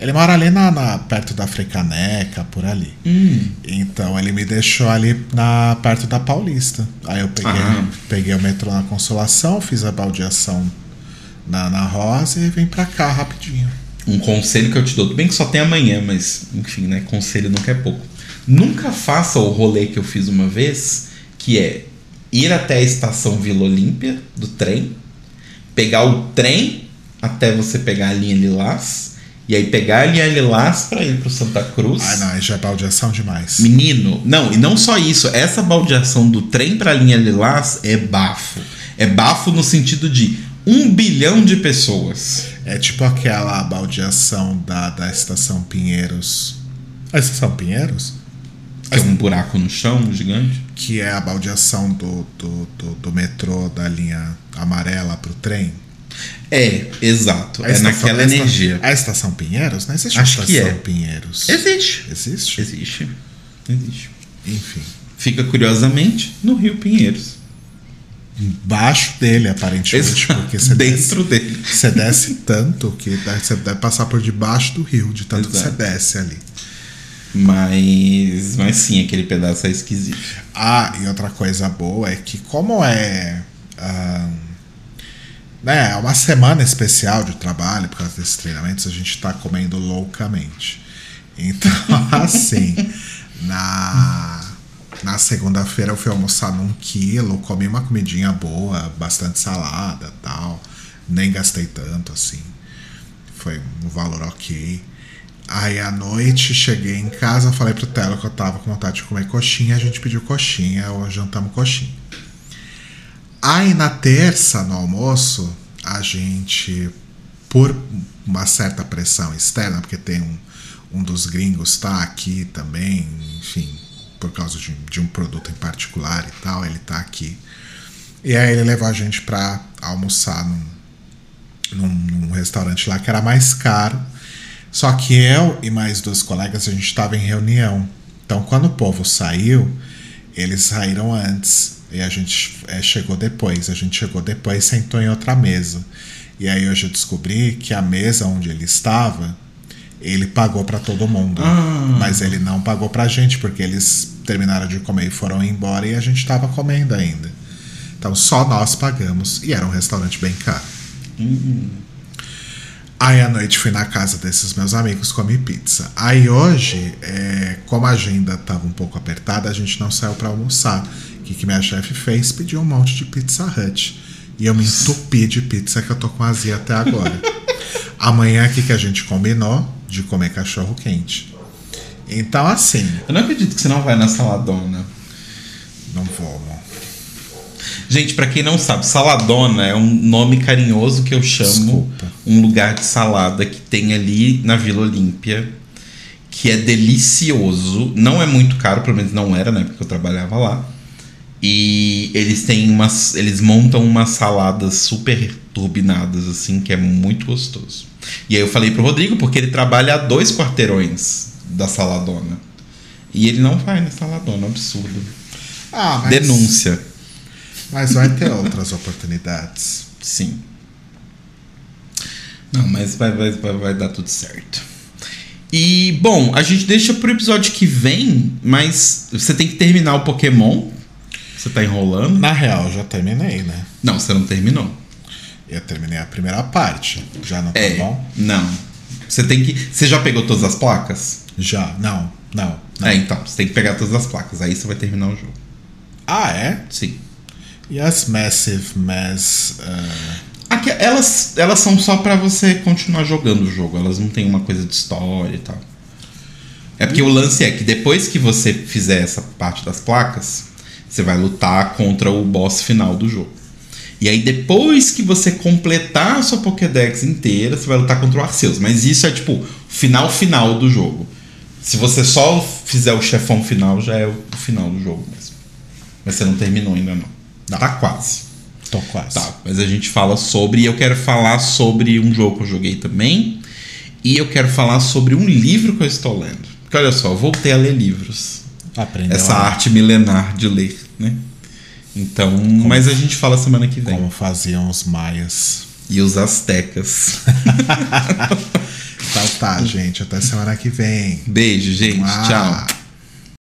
Ele mora ali na, na- perto da Frecaneca, por ali. Hum. Então ele me deixou ali na, perto da Paulista. Aí eu peguei, Ah. peguei o metrô na Consolação, fiz a baldeação na, na Rosa e vim pra cá rapidinho. Um conselho que eu te dou, tudo bem que só tem amanhã, mas enfim, né? Conselho nunca é pouco. Nunca faça o rolê que eu fiz uma vez, que é ir até a estação Vila Olímpia do trem, pegar o trem até você pegar a linha Lilás, e aí pegar a linha Lilás pra ir pro Santa Cruz. Ah, não, já é baldeação demais. Menino, não, e não só isso, essa baldeação do trem pra linha Lilás é bafo. É bafo no sentido de um bilhão de pessoas. É tipo aquela baldeação da, da estação Pinheiros. A estação Pinheiros? Que é um buraco no chão gigante. Que é a baldeação do, do, do, do metrô da linha amarela pro trem. É, exato. A é estação- naquela a energia. A estação Pinheiros? Não existe Acho a que estação é. Pinheiros. Existe. Existe? Existe. Existe. Enfim. Fica curiosamente no Rio Pinheiros. Embaixo dele, aparentemente, porque você desce, Dentro dele. você desce tanto que você deve passar por debaixo do rio, de tanto que Exato. você desce ali. Mas, mas sim, aquele pedaço é esquisito. Ah, e outra coisa boa é que como é ah, né, é uma semana especial de trabalho por causa desses treinamentos, a gente tá comendo loucamente. Então, assim, na, na segunda-feira eu fui almoçar num quilo, comi uma comidinha boa, bastante salada tal. Nem gastei tanto assim. Foi um valor ok. Aí à noite cheguei em casa, falei pro Telo que eu tava com vontade de comer coxinha, a gente pediu coxinha, ou jantamos coxinha. Aí na terça, no almoço, a gente, por uma certa pressão externa, porque tem um, um dos gringos tá aqui também, enfim, por causa de, de um produto em particular e tal, ele tá aqui. E aí ele levou a gente pra almoçar num, num, num restaurante lá que era mais caro. Só que eu e mais dois colegas, a gente estava em reunião. Então, quando o povo saiu, eles saíram antes. E a gente é, chegou depois. A gente chegou depois e sentou em outra mesa. E aí hoje eu descobri que a mesa onde ele estava, ele pagou para todo mundo. Ah. Mas ele não pagou pra gente, porque eles terminaram de comer e foram embora e a gente estava comendo ainda. Então só nós pagamos. E era um restaurante bem caro. Aí à noite fui na casa desses meus amigos, comi pizza. Aí hoje, é, como a agenda estava um pouco apertada, a gente não saiu para almoçar. O que, que minha chefe fez? Pediu um monte de Pizza Hut. E eu me entupi de pizza que eu tô com azia até agora. Amanhã aqui que a gente combinou de comer cachorro quente. Então assim, Eu não acredito que você não vai na saladona. não vou, amor. Gente, pra quem não sabe, saladona é um nome carinhoso que eu chamo Desculpa. um lugar de salada que tem ali na Vila Olímpia, que é delicioso. Não é muito caro, pelo menos não era, né? Porque eu trabalhava lá. E eles têm umas. Eles montam umas saladas super turbinadas, assim, que é muito gostoso. E aí eu falei pro Rodrigo, porque ele trabalha a dois quarteirões da saladona. E ele não vai na saladona, absurdo. Ah, mas, Denúncia. Mas vai ter outras oportunidades. Sim. Não, mas vai, vai, vai, vai dar tudo certo. E, bom, a gente deixa pro episódio que vem, mas você tem que terminar o Pokémon. Você tá enrolando? Na real, eu já terminei, né? Não, você não terminou. Eu terminei a primeira parte. Já não tá É. bom? Não. Você tem que. Você já pegou todas as placas? Já. Não, não. não. É, então. Você tem que pegar todas as placas. Aí você vai terminar o jogo. Ah, é? Sim. E as Massive Mass. ah, Aqui, elas, elas são só pra você continuar jogando o jogo. Elas não têm uma coisa de história e tal. É porque o lance é que depois que você fizer essa parte das placas, você vai lutar contra o boss final do jogo. E aí depois que você completar a sua Pokédex inteira, você vai lutar contra o Arceus. Mas isso é tipo final final do jogo. Se você só fizer o chefão final, já é o final do jogo mesmo. Mas você não terminou ainda não. Não. Tá quase. tô quase. Tá, mas a gente fala sobre. Eu quero falar sobre um jogo que eu joguei também. E eu quero falar sobre um livro que eu estou lendo. Porque olha só, eu voltei a ler livros. Aprendeu Essa a- arte milenar de ler, né? Então, mas a gente fala semana que vem. como faziam os maias. E os astecas. Tá Então tá, gente. Até semana que vem. Beijo, gente. Tchau.